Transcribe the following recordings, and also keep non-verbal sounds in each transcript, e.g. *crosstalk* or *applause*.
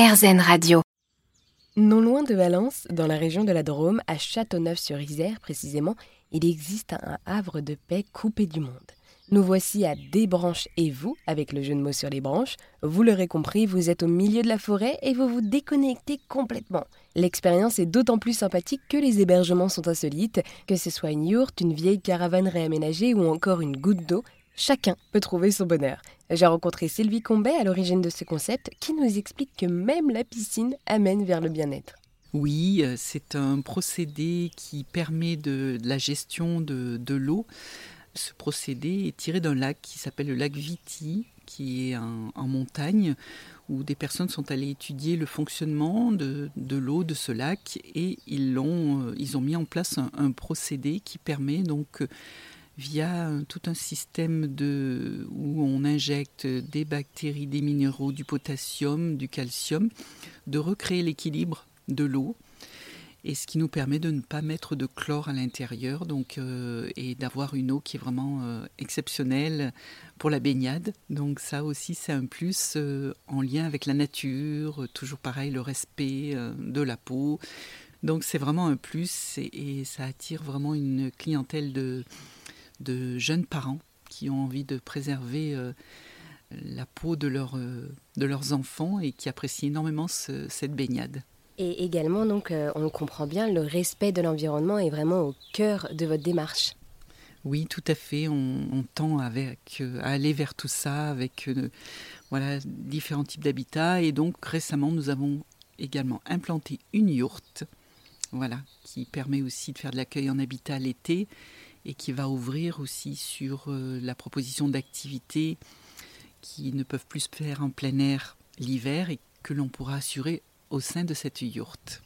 RZN Radio. Non loin de Valence, dans la région de la Drôme, à Châteauneuf-sur-Isère précisément, il existe un havre de paix coupé du monde. Nous voici à Des branches et vous, avec le jeu de mots sur les branches. Vous l'aurez compris, vous êtes au milieu de la forêt et vous vous déconnectez complètement. L'expérience est d'autant plus sympathique que les hébergements sont insolites, que ce soit une yourte, une vieille caravane réaménagée ou encore une goutte d'eau, chacun peut trouver son bonheur. J'ai rencontré Sylvie Combet à l'origine de ce concept qui nous explique que même la piscine amène vers le bien-être. Oui, euh, c'est un procédé qui permet de, la gestion de, l'eau ce procédé est tiré d'un lac qui s'appelle le lac Viti, qui est en, montagne, où des personnes sont allées étudier le fonctionnement de, l'eau de ce lac et ils, euh, ils ont mis en place un, procédé qui permet donc via tout un système de, où on injecte des bactéries, des minéraux, du potassium, du calcium, de recréer l'équilibre de l'eau et ce qui nous permet de ne pas mettre de chlore à l'intérieur donc, euh, et d'avoir une eau qui est vraiment euh, exceptionnelle pour la baignade. Donc ça aussi c'est un plus euh, en lien avec la nature, toujours pareil le respect de la peau. Donc c'est vraiment un plus et, ça attire vraiment une clientèle de, de, jeunes parents qui ont envie de préserver la peau de, leur, de leurs enfants et qui apprécient énormément cette baignade. Et également, donc, euh, on le comprend bien, le respect de l'environnement est vraiment au cœur de votre démarche. Oui, tout à fait. On, tend avec, euh, à aller vers tout ça avec euh, voilà, différents types d'habitats. Et donc récemment, nous avons également implanté une yourte voilà, qui permet aussi de faire de l'accueil en habitat l'été et qui va ouvrir aussi sur la proposition d'activités qui ne peuvent plus se faire en plein air l'hiver et que l'on pourra assurer au sein de cette yourte.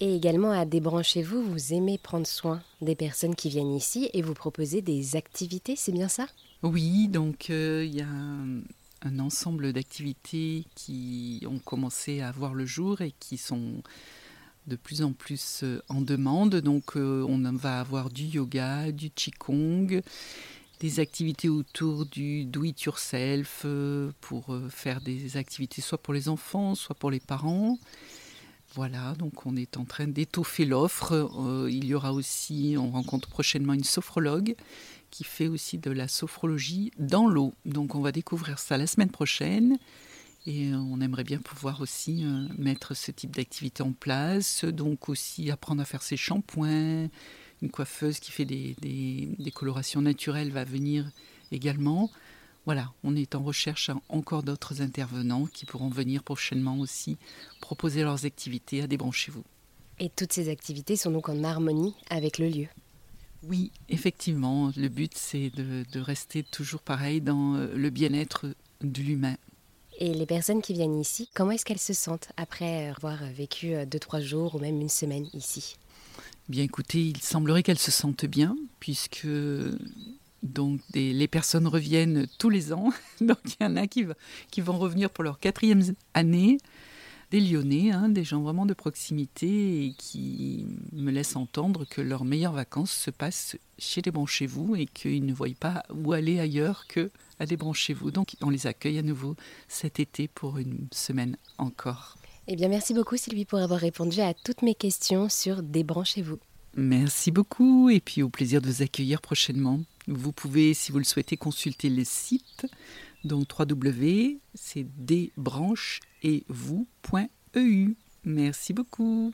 Et également à Débranchez-vous, vous aimez prendre soin des personnes qui viennent ici et vous proposez des activités, c'est bien ça? Oui, donc euh, il y a un, ensemble d'activités qui ont commencé à voir le jour et qui sont de plus en plus euh, en demande. Donc euh, on va avoir du yoga, du qigong, des activités autour du do it yourself euh, pour faire des activités soit pour les enfants, soit pour les parents. Voilà, donc on est en train d'étoffer l'offre. Il y aura aussi, on rencontre prochainement une sophrologue qui fait aussi de la sophrologie dans l'eau. Donc on va découvrir ça la semaine prochaine. Et on aimerait bien pouvoir aussi mettre ce type d'activité en place, donc aussi apprendre à faire ses shampoings, une coiffeuse qui fait des, colorations naturelles va venir également. Voilà, on est en recherche encore d'autres intervenants qui pourront venir prochainement aussi proposer leurs activités à Débranchez-vous. Et toutes ces activités sont donc en harmonie avec le lieu Oui, effectivement. Le but, c'est de, de rester toujours pareil dans euh, le bien-être de l'humain. Et les personnes qui viennent ici, comment est-ce qu'elles se sentent après avoir vécu euh, deux, trois jours ou même une semaine ici? Bien écoutez, il semblerait qu'elles se sentent bien, puisque donc les personnes reviennent tous les ans. *laughs* Donc il y en a qui, vont revenir pour leur quatrième année. Des Lyonnais, hein, des gens vraiment de proximité et qui me laissent entendre que leurs meilleures vacances se passent chez les chez vous et qu'ils ne voient pas où aller ailleurs que à chez vous. Donc on les accueille à nouveau cet été pour une semaine encore. Eh bien, merci beaucoup Sylvie pour avoir répondu à toutes mes questions sur Débranchez-vous. Merci beaucoup et puis au plaisir de vous accueillir prochainement. Vous pouvez, si vous le souhaitez, consulter le site, donc www, c'est débranche et vous.eu. Merci beaucoup.